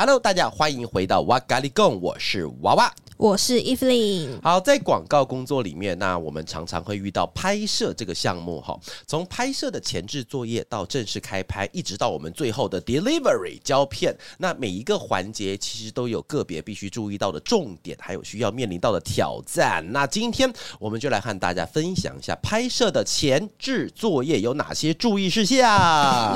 Hello，大家欢迎回到哇嘎哩供，我是娃娃。我是 Evelyn。好，在广告工作里面，那我们常常会遇到拍摄这个项目哈。从拍摄的前置作业到正式开拍，一直到我们最后的 delivery 胶片，那每一个环节其实都有个别必须注意到的重点，还有需要面临到的挑战。那今天我们就来和大家分享一下拍摄的前置作业有哪些注意事项。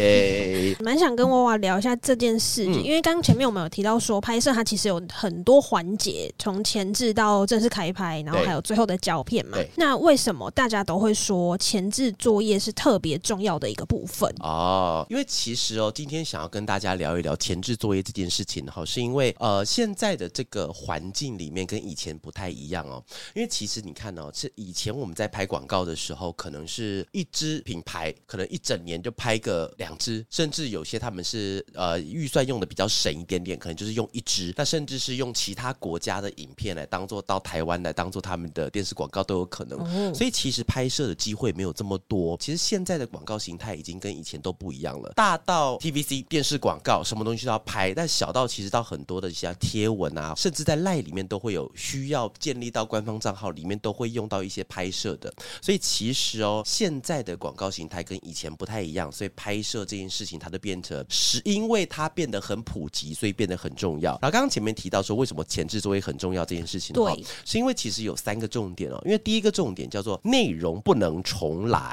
耶，蛮想跟娃娃聊一下这件事，嗯、因为刚前面我们有提到说，拍摄它其实有很多环节，从前置到正式开拍，然后还有最后的胶片嘛。那为什么大家都会说前置作业是特别重要的一个部分？哦，因为其实哦，今天想要跟大家聊一聊前置作业这件事情哈，是因为呃，现在的这个环境里面跟以前不太一样哦。因为其实你看哦，是以前我们在拍广告的时候，可能是一支品牌，可能一整年就拍个两支，甚至有些他们是呃预算用的比较省一点点，可能就是用一支，那甚至是用其他国家的影片来当做到台湾来当做他们的电视广告都有可能。哦、所以其实拍摄的机会没有这么多。其实现在的广告形态已经跟以前都不一样了，大到 TVC 电视广告，什么东西都要拍；但小到其实到很多的一些贴文啊，甚至在 LINE 里面都会有需要建立到官方账号里面都会用到一些拍摄的。所以其实哦，现在的广告形态跟以前不太一样，所以拍摄这件事情它就变成是因为它变得很普及，所以变得很重要。然后刚刚前面提到说，为什么前置作业很重要这件事情，对，是因为其实有三个重点哦。因为第一个重点叫做内容不能重来。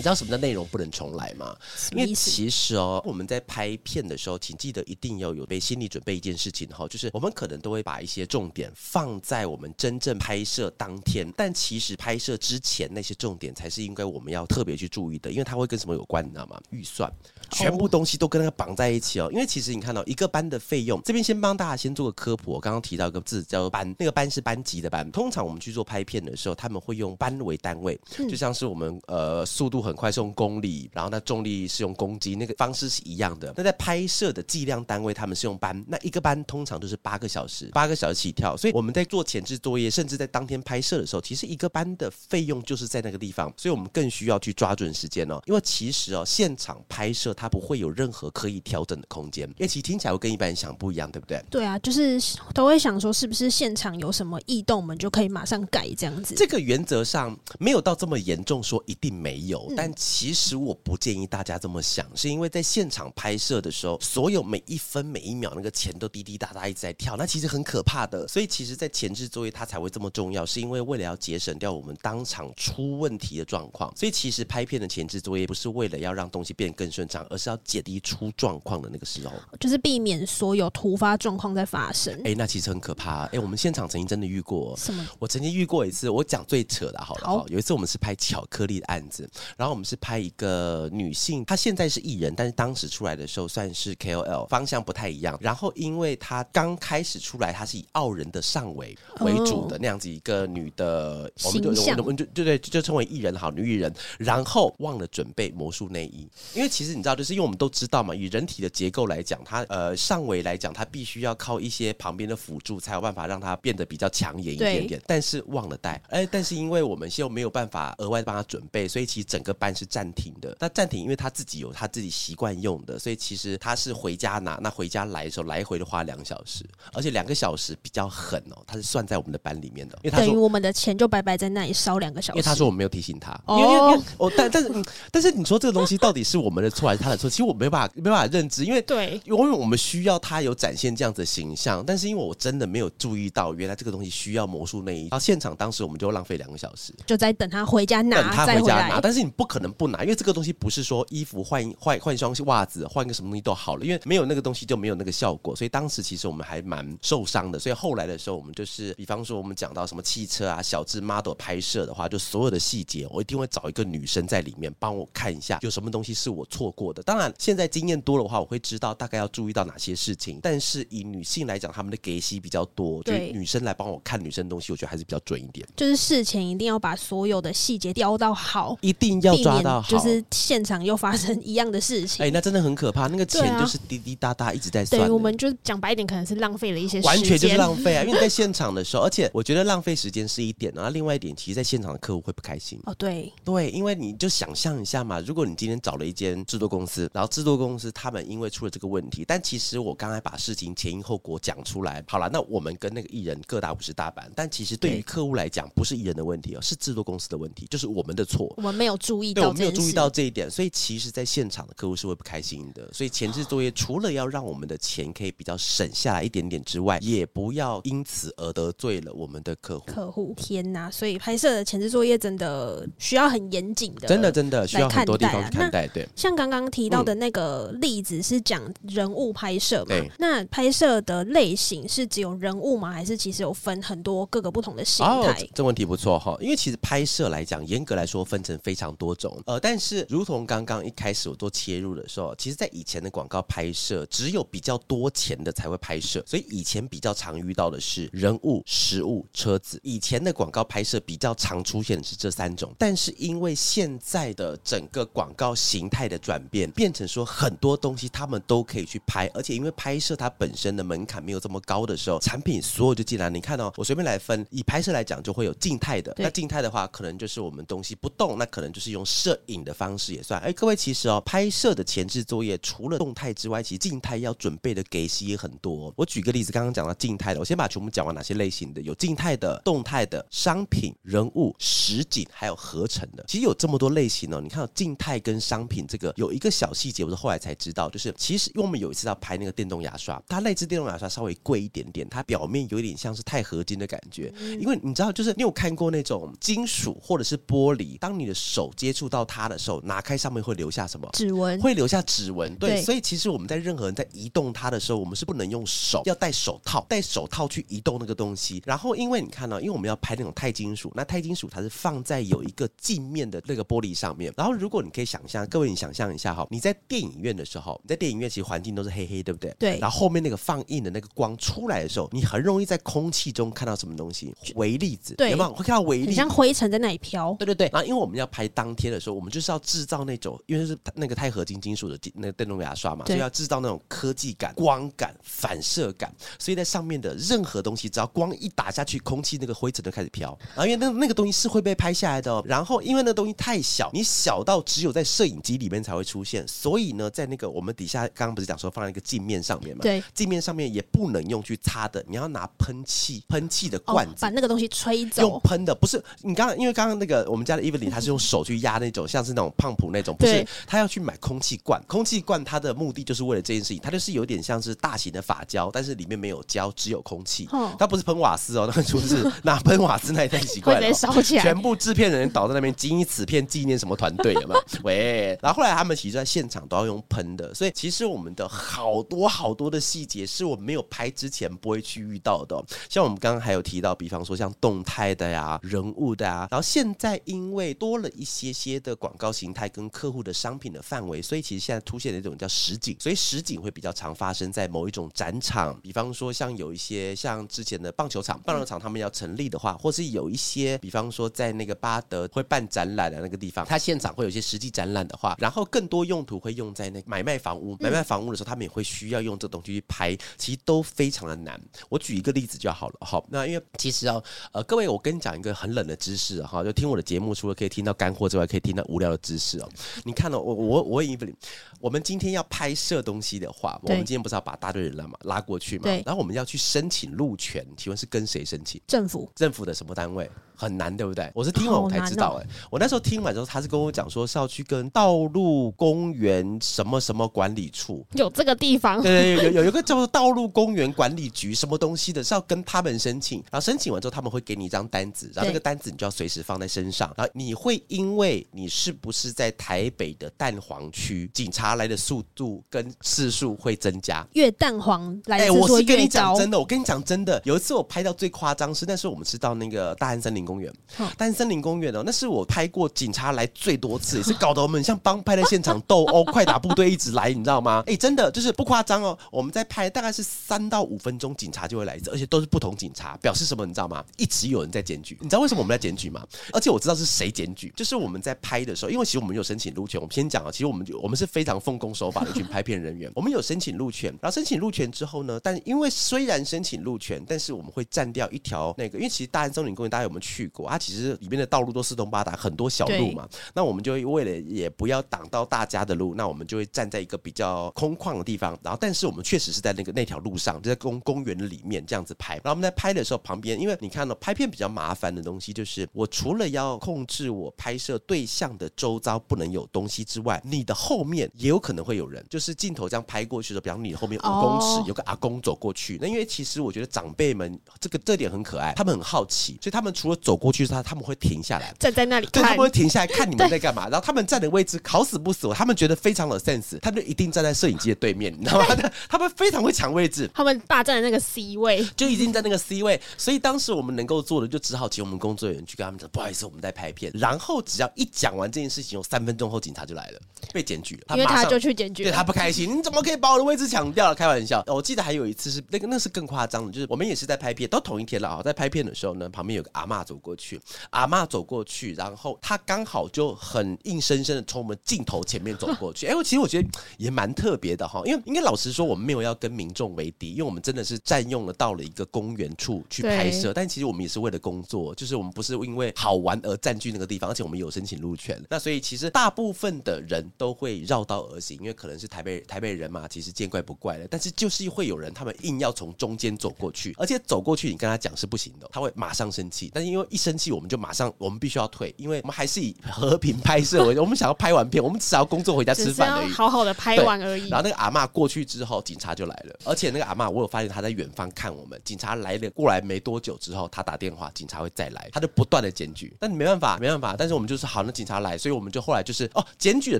你知道什么叫内容不能重来吗？因为其实哦，我们在拍片的时候，请记得一定要有备心理准备一件事情哈，就是我们可能都会把一些重点放在我们真正拍摄当天，但其实拍摄之前那些重点才是应该我们要特别去注意的，因为它会跟什么有关，你知道吗？预算，全部东西都跟那个绑在一起哦。因为其实你看到一个班的费用，这边先帮大家先做个科普。我刚刚提到一个字叫班，那个班是班级的班。通常我们去做拍片的时候，他们会用班为单位，就像是我们呃速度很。很快是用公里，然后那重力是用公斤，那个方式是一样的。那在拍摄的计量单位，他们是用班，那一个班通常都是八个小时，八个小时起跳。所以我们在做前置作业，甚至在当天拍摄的时候，其实一个班的费用就是在那个地方，所以我们更需要去抓准时间哦。因为其实哦，现场拍摄它不会有任何可以调整的空间，因为其实听起来会跟一般人想不一样，对不对？对啊，就是都会想说，是不是现场有什么异动，我们就可以马上改这样子？这个原则上没有到这么严重，说一定没有。嗯但其实我不建议大家这么想，是因为在现场拍摄的时候，所有每一分每一秒那个钱都滴滴答答一直在跳，那其实很可怕的。所以其实，在前置作业它才会这么重要，是因为为了要节省掉我们当场出问题的状况。所以其实拍片的前置作业不是为了要让东西变得更顺畅，而是要减低出状况的那个时候，就是避免所有突发状况在发生。哎，那其实很可怕。哎，我们现场曾经真的遇过什么？我曾经遇过一次，我讲最扯的好了。好，有一次我们是拍巧克力的案子，然后。我们是拍一个女性，她现在是艺人，但是当时出来的时候算是 KOL，方向不太一样。然后因为她刚开始出来，她是以傲人的上围为主的那样子一个女的，我们就我们就对对就称为艺人好女艺人。然后忘了准备魔术内衣，因为其实你知道，就是因为我们都知道嘛，以人体的结构来讲，它呃上围来讲，它必须要靠一些旁边的辅助，才有办法让它变得比较抢眼一点点。但是忘了带，哎，但是因为我们现在没有办法额外帮她准备，所以其实整个。班是暂停的，那暂停，因为他自己有他自己习惯用的，所以其实他是回家拿，那回家来的时候来回的花两小时，而且两个小时比较狠哦，他是算在我们的班里面的，因为他等于我们的钱就白白在那里烧两个小时，因为他说我没有提醒他，哦，因为因为哦，但但是但是你说这个东西到底是我们的错还是他的错？其实我没办法没办法认知，因为对，因为我们需要他有展现这样子的形象，但是因为我真的没有注意到，原来这个东西需要魔术内衣，然后现场当时我们就浪费两个小时，就在等他回家拿，等他回家拿，但是你。不可能不拿，因为这个东西不是说衣服换换换一双袜子换个什么东西都好了，因为没有那个东西就没有那个效果。所以当时其实我们还蛮受伤的。所以后来的时候，我们就是比方说我们讲到什么汽车啊、小智 model 拍摄的话，就所有的细节，我一定会找一个女生在里面帮我看一下有什么东西是我错过的。当然现在经验多的话，我会知道大概要注意到哪些事情。但是以女性来讲，她们的给息比较多，对就女生来帮我看女生东西，我觉得还是比较准一点。就是事前一定要把所有的细节雕到好，一定要抓到好，就是现场又发生一样的事情。哎、欸，那真的很可怕，那个钱就是滴滴答答一直在算。对，我们就讲白一点，可能是浪费了一些时间，完全就是浪费啊！因为在现场的时候，而且我觉得浪费时间是一点，然后另外一点，其实在现场的客户会不开心。哦，对对，因为你就想象一下嘛，如果你今天找了一间制作公司，然后制作公司他们因为出了这个问题，但其实我刚才把事情前因后果讲出来，好了，那我们跟那个艺人各打五十大板，但其实对于客户来讲，不是艺人的问题哦，是制作公司的问题，就是我们的错，我们没有注意到，对，我没有注意到这一点，所以其实，在现场的客户是会不开心的。所以前置作业除了要让我们的钱可以比较省下来一点点之外，也不要因此而得罪了我们的客户。客户，天哪！所以拍摄的前置作业真的需要很严谨的，真的真的需要很多地方去看待。对，像刚刚提到的那个例子是讲人物拍摄嘛？那拍摄的类型是只有人物吗？还是其实有分很多各个不同的形态？哦，这问题不错哈，因为其实拍摄来讲，严格来说分成非常多多种。呃，但是如同刚刚一开始我做切入的时候，其实，在以前的广告拍摄，只有比较多钱的才会拍摄，所以以前比较常遇到的是人物、食物、车子。以前的广告拍摄比较常出现的是这三种，但是因为现在的整个广告形态的转变，变成说很多东西他们都可以去拍，而且因为拍摄它本身的门槛没有这么高的时候，产品所有就进来。你看哦，我随便来分，以拍摄来讲，就会有静态的。那静态的话，可能就是我们东西不动，那可能就是用摄影的方式也算。哎，各位，其实哦，拍摄的前置作业除了动态之外，其实静态要准备的给息也很多。我举个例子，刚刚讲到静态的，我先把全部讲完哪些类型的，有静态的、动态的、商品、人物、实景，还有合成的。其实有这么多类型哦。你看到静态跟商品这个有一个小细节，我是后来才知道，就是其实因为我们有一次要拍那个电动牙刷，它那支电动牙刷稍微贵一点点，它表面有一点像是钛合金的感觉。因为你知道，就是你有看过那种金属或者是玻璃，当你的手接触到它的时候，拿开上面会留下什么？指纹。会留下指纹。对，对，所以其实我们在任何人在移动它的时候，我们是不能用手，要戴手套，戴手套去移动那个东西。然后，因为你看到，因为我们要拍那种钛金属，那钛金属它是放在有一个镜面的那个玻璃上面。然后，如果你可以想象，各位你想象一下哈，你在电影院的时候，你在电影院其实环境都是黑黑，对不对？对。然后后面那个放映的那个光出来的时候，你很容易在空气中看到什么东西？微粒子。对。有没有会看到微粒子？像灰尘在那里飘。对对对。然后，因为我们要拍当天的时候，我们就是要制造那种，因为是那个钛合金金属的那个电动牙刷嘛，所以要制造那种科技感、光感、反射感。所以在上面的任何东西，只要光一打下去，空气那个灰尘就开始飘。然后因为那那个东西是会被拍下来的哦。然后因为那东西太小，你小到只有在摄影机里面才会出现。所以呢，在那个我们底下刚刚不是讲说放在一个镜面上面嘛？对，镜面上面也不能用去擦的，你要拿喷气，喷气的罐子、哦、把那个东西吹走。用喷的不是你刚刚，因为刚刚那个我们家的 Evelyn 他是用手去压那种像是那种胖普那种，不是他要去买空气罐。空气罐它的目的就是为了这件事情，它就是有点像是大型的发胶，但是里面没有胶，只有空气。哦、它不是喷瓦斯哦，那个就是拿喷瓦斯那一太奇怪了、哦。烧起来，全部制片人倒在那边，仅以此片纪念什么团队的嘛？喂，然后后来他们其实在现场都要用喷的，所以其实我们的好多好多的细节是我们没有拍之前不会去遇到的、哦。像我们刚刚还有提到，比方说像动态的呀、人物的呀，然后现在因为多了一些些的广告形态跟客户的商品的范围，所以其实现在出现的一种叫实景，所以实景会比较常发生在某一种展场，比方说像有一些像之前的棒球场，棒球场他们要成立的话，或是有一些比方说在那个巴德会办展览的那个地方，它现场会有一些实际展览的话，然后更多用途会用在那买卖房屋，买卖房屋的时候，他们也会需要用这东西去拍，其实都非常的难。我举一个例子就好了，好，那因为其实啊，呃，各位，我跟你讲一个很冷的知识哈，就听我的节目，除了可以听到干货之外，可以听到无聊的知识哦。你看到、哦、我我我以为我们今天要拍摄东西的话，我们今天不是要把大队人了嘛拉过去嘛？然后我们要去申请路权，请问是跟谁申请？政府。政府的什么单位？很难，对不对？我是听完我才知道、欸，哎、哦，我那时候听完之后，他是跟我讲说是要去跟道路公园什么什么管理处，有这个地方，对，对有有一个叫做道路公园管理局什么东西的，是要跟他们申请，然后申请完之后，他们会给你一张单子，然后这个单子你就要随时放在身上，然后你会因为为你是不是在台北的蛋黄区，警察来的速度跟次数会增加。越蛋黄来我是跟你讲真的，我跟你讲真的，有一次我拍到最夸张是，那时候我们是到那个大安森林公园，大安森林公园哦，那是我拍过警察来最多次，也是搞得我们像帮派的现场斗殴，快打部队一直来，你知道吗？哎，真的就是不夸张哦，我们在拍大概是三到五分钟，警察就会来一次，而且都是不同警察，表示什么？你知道吗？一直有人在检举，你知道为什么我们在检举吗？而且我知道是谁检举，就是我们在拍的时候，因为其实我们有申请路权。我们先讲啊，其实我们我们是非常奉公守法的一群拍片人员，我们有申请路权。然后申请路权之后呢，但因为虽然申请路权，但是我们会占掉一条那个，因为其实大安森林公园大家有没有去过？它其实里面的道路都四通八达，很多小路嘛。那我们就会为了也不要挡到大家的路，那我们就会站在一个比较空旷的地方。然后，但是我们确实是在那个那条路上，就在公公园里面这样子拍。然后我们在拍的时候，旁边因为你看到拍片比较麻烦的东西，就是我除了要控制我拍摄对象的周遭不能有东西之外，你的后面也有可能会有人，就是镜头这样拍过去的，比方你后面五公尺有个阿公走过去。那因为其实我觉得长辈们这个这点很可爱，他们很好奇，所以他们除了走过去，他他们会停下来站在那里，对，他们会停下来看你们在干嘛。然后他们站的位置好死不死，他们觉得非常有 sense，他们就一定站在摄影机的对面，你知道吗？他们非常会抢位置，他们霸占的那个 C 位，就已经在那个 C 位。所以当时我们能够做的，就只好请我们工作人员去跟他们讲，不好意思，我们在拍片。然后只要一讲完这件事情，有三分钟后警察就来了，被检举了。因为他就去检举，对他不开心，你怎么可以把我的位置抢掉了？开玩笑。我记得还有一次是那个，那是更夸张的，就是我们也是在拍片，都同一天了啊。在拍片的时候呢，旁边有个阿妈走过去，阿妈走过去，然后他刚好就很硬生生的从我们镜头前面走过去。哎，我其实我觉得也蛮特别的哈，因为应该老实说，我们没有要跟民众为敌，因为我们真的是占用了到了一个公园处去拍摄，但其实我们也是为了工作，就是我们不是因为好玩而占据那个地方，而且我们有申请入权，那所以其实大部分的人都会绕道而行，因为可能是台北台北人嘛，其实见怪不怪了。但是就是会有人他们硬要从中间走过去，而且走过去你跟他讲是不行的，他会马上生气。但是因为一生气，我们就马上我们必须要退，因为我们还是以和平拍摄为，我们想要拍完片，我们只要工作回家吃饭而已，好好的拍完而已。然后那个阿妈过去之后，警察就来了，而且那个阿妈我有发现她在远方看我们，警察来了过来没多久之后，他打电话，警察会再来，他就不断的检举。但你没办法，没办法。但是我们就是好，那警察来，所以我们就后来就是哦，检举的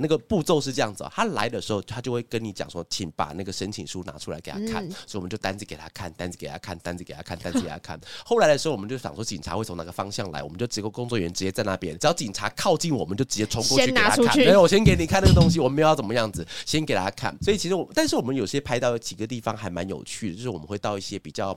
那个步骤是这样子，他来的时候他就会跟你讲说，请把那个申请书拿出来给他看，嗯、所以我们就单子给他看，单子给他看，单子给他看，单子给他看。后来的时候，我们就想说警察会从哪个方向来，我们就几个工作人员直接在那边，只要警察靠近，我们就直接冲过去给他看。没有，我先给你看那个东西，我们没有要怎么样子，先给他看。所以其实我，但是我们有些拍到几个地方还蛮有趣的，就是我们会到一些比较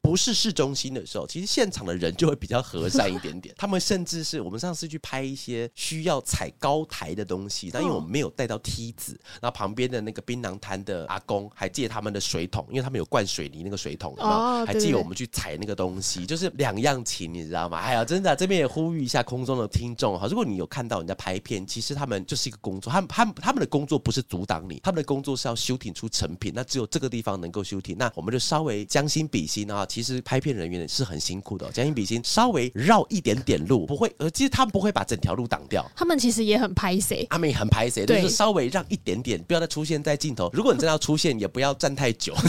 不是市中心的时候，其实现场的人就会比较和善一点点。他们甚至是我们上次去拍一些需要踩高台的东西，但因为我们没有带到梯子，然后旁边的那个槟榔摊的阿公还借他们的水桶，因为他们有灌水泥那个水桶，哦，还借我们去踩那个东西，就是两样情，你知道吗？哎呀，真的，这边也呼吁一下空中的听众哈，如果你有看到人家拍片，其实他们就是一个工作，他们他们他们的工作不是阻挡你，他们的工作是要修挺出成品，那只有这个地方能够修挺，那我们就稍微将心比心啊，其实拍片人员是很辛苦的，将心比心，稍微绕一点点路，不会，呃，其实他们不会把整条路挡掉，他们其实也很拍谁，他们也很拍谁，就是稍微让一点点，不要再出现在镜头。如果你真的要出现，也不要站太久。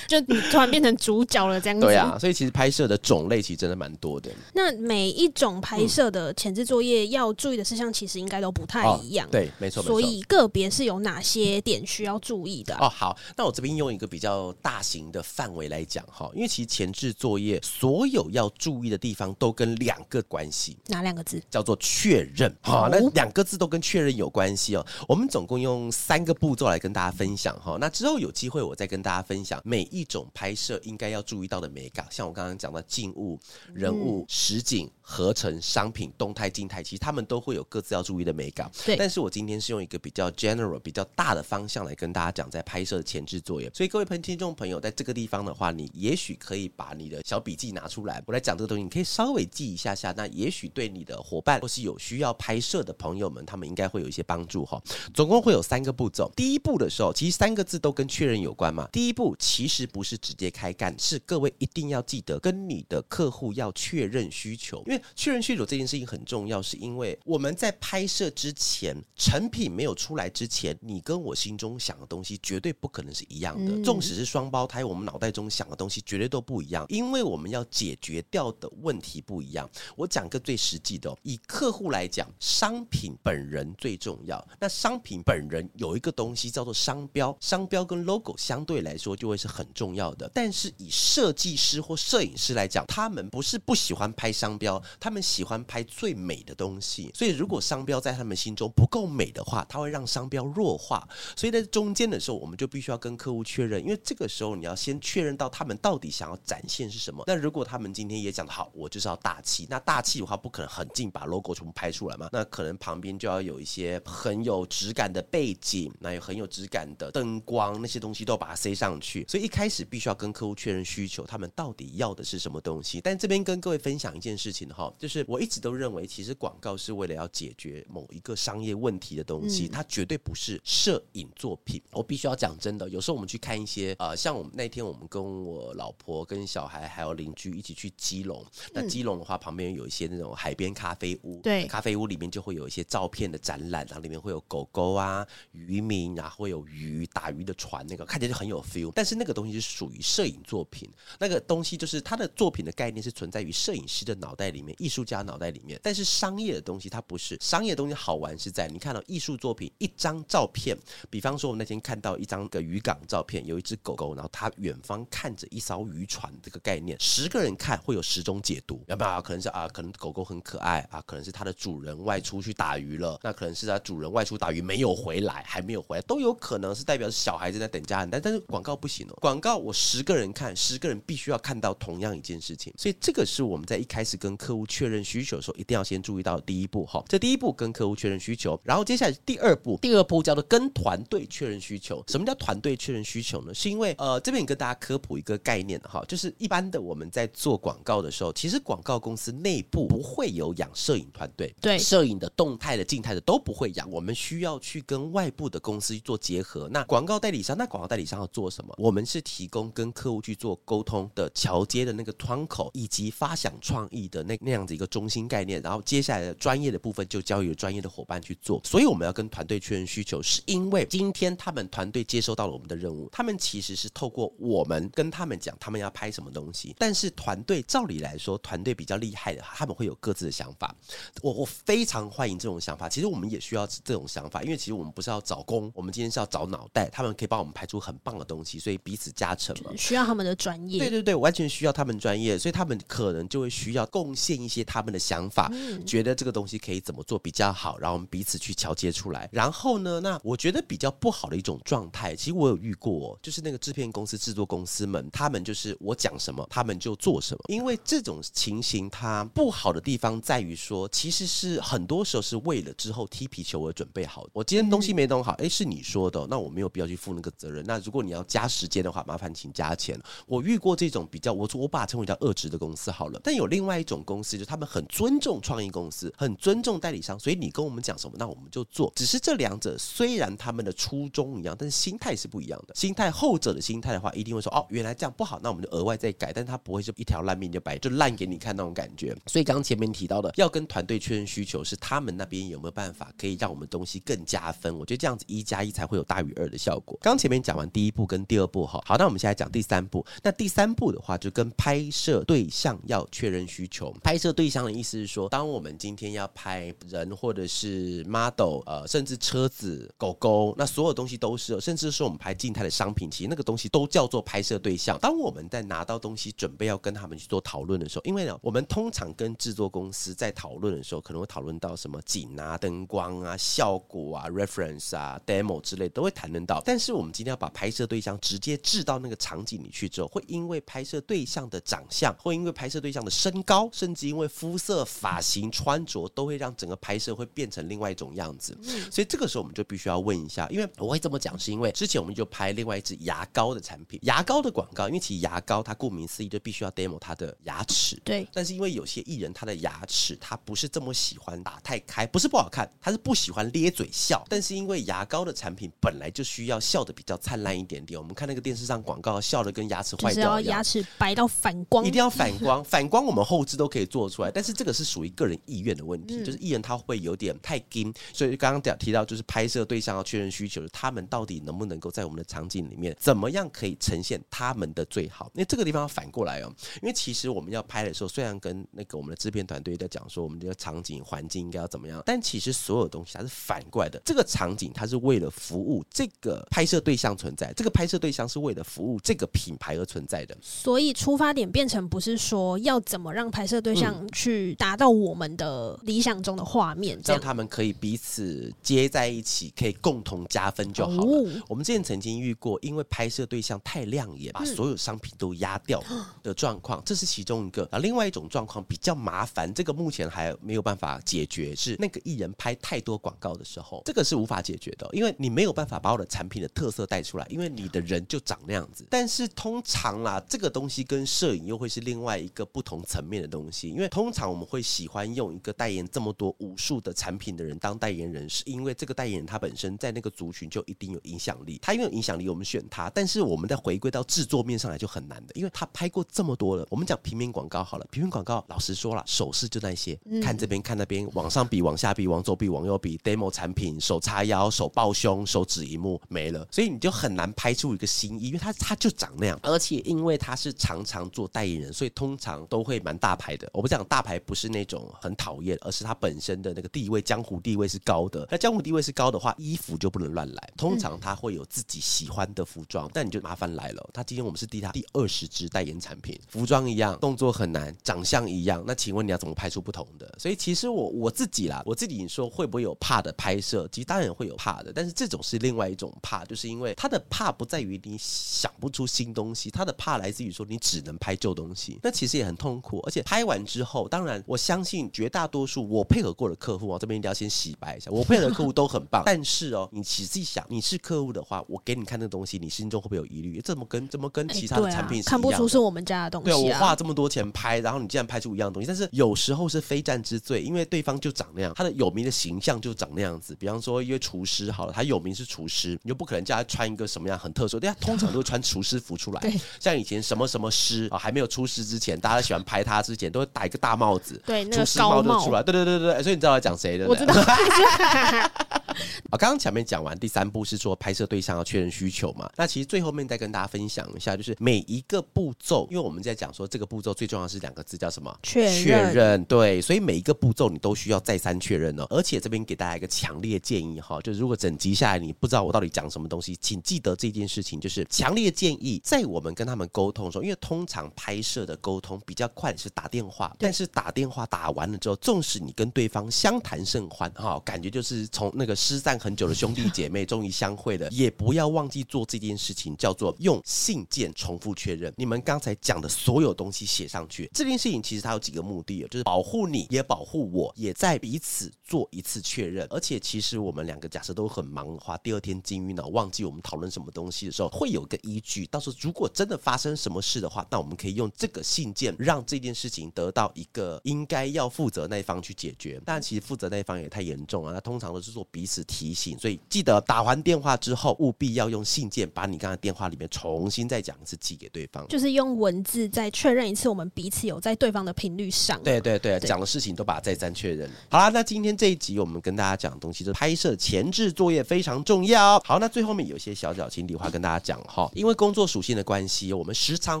就你突然变成主角了，这样子。对啊，所以其实拍摄的种类其实真的蛮多的。那每一种拍摄的前置作业要注意的事项，其实应该都不太一样。哦、对，没错。所以个别是有哪些点需要注意的？哦，好，那我这边用一个比较大型的范围来讲哈，因为其实前置作业所有要注意的地方都跟两个关系。哪两个字？叫做确认。好，那两个字都跟确认有关系哦。我们总共用三个步骤来跟大家分享哈。那之后有机会我再跟大家分享每一种拍摄应该要注意到的美感，像我刚刚讲的静物、人物、实景、合成、商品、动态、静态，其实他们都会有各自要注意的美感。对，但是我今天是用一个比较 general、比较大的方向来跟大家讲，在拍摄的前置作业。所以各位朋听众朋友，在这个地方的话，你也许可以把你的小笔记拿出来，我来讲这个东西，你可以稍微记一下下。那也许对你的伙伴或是有需要拍摄的朋友们，他们应该会有一些帮助哈。总共会有三个步骤。第一步的时候，其实三个字都跟确认有关嘛。第一步其实。实不是直接开干，是各位一定要记得跟你的客户要确认需求，因为确认需求这件事情很重要，是因为我们在拍摄之前，成品没有出来之前，你跟我心中想的东西绝对不可能是一样的。纵使是双胞胎，我们脑袋中想的东西绝对都不一样，因为我们要解决掉的问题不一样。我讲个最实际的哦，以客户来讲，商品本人最重要。那商品本人有一个东西叫做商标，商标跟 logo 相对来说就会是很重要的。但是以设计师或摄影师来讲，他们不是不喜欢拍商标，他们喜欢拍最美的东西。所以如果商标在他们心中不够美的话，它会让商标弱化。所以在中间的时候，我们就必须要跟客户确认，因为这个时候你要先确认到他们到底想要展现是什么。那如果他们今天也讲得好，我就是要大气，那大气的话不可能很近把 logo 全部拍出来嘛？那可能旁边就要有一些很有质感的背景，那有很有质感的灯光，那些东西都把它塞上去。所以一开始必须要跟客户确认需求，他们到底要的是什么东西。但这边跟各位分享一件事情哈，就是我一直都认为，其实广告是为了要解决某一个商业问题的东西，它绝对不是摄影作品。我必须要讲真的，有时候我们去看一些呃，像我们那天我们跟我老婆、跟小孩还有邻居一起去基隆，那基隆的话旁边有一些那种海边咖啡屋，对，咖啡屋里面就会有一些照片的展览，然后里面会有狗狗啊、渔民，然后会有鱼打鱼的船，那个看起来就很有 feel。但是那个东西是属于摄影作品，那个东西就是它的作品的概念是存在于摄影师的脑袋里面、艺术家脑袋里面。但是商业的东西它不是，商业的东西好玩是在你看到艺术作品一张照片，比方说我们那天看到一张个渔港照片，有一只狗狗，然后它远方看着一艘渔船，这个概念，十个人看会有十种解读，有没有？可能是啊，可能狗狗很可爱啊，可能是它的主人外出去打鱼了，那可能是它主人外出打鱼没有回来，还没有回来，都有可能是代表小孩子在等家人，但但是广告不行哦，广告我十个人看，十个人必须要看到同样一件事情，所以这个是我们在一开始跟客户确认需求的时候，一定要先注意到的第一步哈。这第一步跟客户确认需求，然后接下来第二步，第二步叫做跟团队确认需求。什么叫团队确认需求呢？是因为呃，这边也跟大家科普一个概念哈，就是一般的我们在做广告的时候，其实广告公司内部不会有养摄影团队，对，摄影的动态的、静态的都不会养，我们需要去跟外部的公司去做结合。那广告代理商，那广告代理商要做什么？我们是提供跟客户去做沟通的桥接的那个窗口，以及发想创意的那那样子一个中心概念。然后接下来的专业的部分就交由专业的伙伴去做。所以我们要跟团队确认需求，是因为今天他们团队接收到了我们的任务，他们其实是透过我们跟他们讲他们要拍什么东西。但是团队照理来说，团队比较厉害的，他们会有各自的想法。我我非常欢迎这种想法。其实我们也需要这种想法，因为其实我们不是要找工，我们今天是要找脑袋，他们可以帮我们拍出很棒的东西，所以彼此加成嘛。需要他们的专业。对对对，完全需要他们专业，所以他们可能就会需要贡献一些他们的想法，嗯，觉得这个东西可以怎么做比较好，然后我们彼此去桥接出来。然后呢，那我觉得比较不好的一种状态，其实我有遇过，就是那个制片公司、制作公司们，他们就是我讲什么，他们就做什么。因为这种情形，它不好的地方在于说，其实是很多时候是为了之后踢皮球而准备好的。我今天东西没弄好，哎，是你说的，那我没有必要去负那个责任。那如果你要加时间的话，麻烦请加钱。我遇过这种比较，我说我把它称为叫恶质的公司好了。但有另外一种公司，就他们很尊重创意公司，很尊重代理商，所以你跟我们讲什么，那我们就做。只是这两者虽然他们的初衷一样，但是心态是不一样的。心态后者的心态的话，一定会说哦，原来这样不好，那我们就额外再改。但他不会就一条烂命就白就烂给你看那种感觉。所以刚刚前面提到的，要跟团队确认需求，是他们那边有没有办法可以让我们东西更加分。我觉得这样子一加一才会有大于二的效果。刚前面讲完第一步跟第二步哈，好，那我们现在讲第三步。那第三步的话，就跟拍摄对象要确认需求。拍摄对象的意思是说，当我们今天要拍人或者是 model，呃，甚至车子、狗狗，那所有东西都是，甚至是我们拍静态的商品，其实那个东西都叫做拍摄对象。当我们在拿到东西准备要跟他们去做讨论的时候，因为呢，我们通常跟制作公司在讨论的时候，可能会讨论到什么景啊、灯光啊、效果啊、reference 啊、demo 之类都会谈论到。但是我们今天要把拍摄对象直接置到那个场景里去之后，会因为拍摄对象的长相，会因为拍摄对象的身高，甚至因为肤色、发型、穿着，都会让整个拍摄会变成另外一种样子。所以这个时候我们就必须要问一下，因为我会这么讲，是因为之前我们就拍另外一支牙膏的产品，牙膏的广告，因为其实牙膏它顾名思义就必须要 demo 它的牙齿。对。但是因为有些艺人他的牙齿他不是这么喜欢打太开，不是不好看，他是不喜欢咧嘴笑。但是因为牙膏的产品本来就需要笑的比较灿烂一点点，我们看那个电视上。上广告，笑的跟牙齿坏掉一样，就是要牙齿白到反光，一定要反光，反光我们后置都可以做出来，但是这个是属于个人意愿的问题，嗯、就是艺人他会有点太金，所以刚刚讲提到就是拍摄对象要确认需求，他们到底能不能够在我们的场景里面，怎么样可以呈现他们的最好？因为这个地方要反过来哦，因为其实我们要拍的时候，虽然跟那个我们的制片团队在讲说我们这个场景环境应该要怎么样，但其实所有东西它是反过来的，这个场景它是为了服务这个拍摄对象存在，这个拍摄对象是为了服务这个品牌而存在的，所以出发点变成不是说要怎么让拍摄对象去达到我们的理想中的画面，让他们可以彼此接在一起，可以共同加分就好了。哦、我们之前曾经遇过，因为拍摄对象太亮眼，把所有商品都压掉的状况，嗯、这是其中一个。啊，另外一种状况比较麻烦，这个目前还没有办法解决，是那个艺人拍太多广告的时候，这个是无法解决的，因为你没有办法把我的产品的特色带出来，因为你的人就长那样子。但是通常啦，这个东西跟摄影又会是另外一个不同层面的东西，因为通常我们会喜欢用一个代言这么多无数的产品的人当代言人，是因为这个代言人他本身在那个族群就一定有影响力，他因为有影响力，我们选他。但是我们再回归到制作面上来就很难的，因为他拍过这么多了。我们讲平面广告好了，平面广告老实说了，手势就那些，嗯、看这边看那边，往上比，往下比，往左比，往右比，demo 产品，手叉腰，手抱胸，手指一幕没了，所以你就很难拍出一个新意，因为他他就长那样，而且因为他是常常做代言人，所以通常都会蛮大牌的。我不讲大牌不是那种很讨厌，而是他本身的那个地位，江湖地位是高的。那江湖地位是高的话，衣服就不能乱来。通常他会有自己喜欢的服装，但你就麻烦来了。他今天我们是第他第二十支代言产品，服装一样，动作很难，长相一样。那请问你要怎么拍出不同的？所以其实我我自己啦，我自己你说会不会有怕的拍摄？其实当然会有怕的，但是这种是另外一种怕，就是因为他的怕不在于你想不出新东西，他的怕来自于说你只能拍旧东西。那其实也很痛苦，而且拍完之后，当然我相信绝大多数我配合过的客户啊，这边一定要先洗白一下，我配合的客户都很棒。但是哦，你仔细想，你是客户的话，我给你看那个东西，你心中会不会有疑虑？怎么跟怎么跟其他的产品是一样的？看不出是我们家的东西。对，我花这么多钱拍，然后你竟然拍出一样东西，但是有时候是非战之罪，因为对方就长那样，他的有名的形象就长那样子。比方说，一位厨师好了，他有名是厨师，你就不可能叫他穿一个什么样很特殊，对，他通常都会穿厨师服出来。对，像以前什么什么师啊，还没有出师之前，大家喜欢拍他之前，都会戴一个大帽子，对，那个厨师帽都出来。对对对对，所以你知道他讲谁的？我知道。啊，刚刚前面讲完第三步是说拍摄对象要确认需求嘛，那其实最后面再跟大家分享一下，就是每一个步骤，因为我们在讲说这个步骤最重要是两个字叫什么？确认。确认。对，所以每一个步骤你都需要再三确认哦。而且这边给大家一个强烈建议哈，就是如果整集下来你不知道我到底讲什么东西，请记得这件事情，就是强烈建议在我们跟他们沟通的时候，因为通常拍摄的沟通比较快是打电话，但是打电话打完了之后，纵使你跟对方相谈甚欢哈，感觉就是从那个失散很久的兄弟姐妹终于相会了，也不要忘记做这件事情，叫做用信件重复确认你们刚才讲的所有东西写上去。这件事情其实它有几个目的，就是保护你，也保护我，也在彼此做一次确认。而且其实我们两个假设都很忙的话，第二天金鱼脑忘记我们讨论什么东西的时候，会有个依据。到时候如果真的发生什么事的话，那我们可以用这个信件让这件事情得到一个应该要负责那一方去解决。但其实负责那一方也太严重了，那通常都是做彼此提醒。所以记得打完电话之后，务必要用信件把你刚才电话里面重新再讲一次，寄给对方，就是用文字再确认一次，我们彼此有在对方的频率上。对对对，讲的事情都把它再三确认。好啦，那今天这一集我们跟大家讲的东西，就是拍摄前置作业非常重要。好，那最后面有些小小心里话跟大家讲哈，因为工作属性的关系，我们时常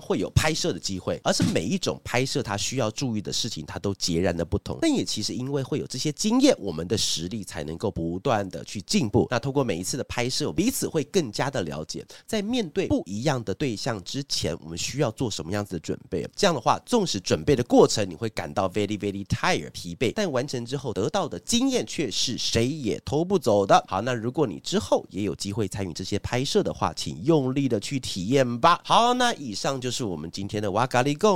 会有拍摄的机会，而是每一种拍摄它需要注意的事情，它都截然的不同。但也其实因为会有这些经验，我们的实力才能够不断的去进步。那通过每一次的拍摄，彼此会更加的了解，在面对不一样的对象之前，我们需要做什么样子的准备。这样的话，纵使准备的过程你会感到 very very tired 疲惫，但完成之后得到的经验却是谁也偷不走的。好，那如果你之后也有机会参与这些拍摄的话，请用力的去体验吧。好，那以上就是我们今天的哇咖哩供。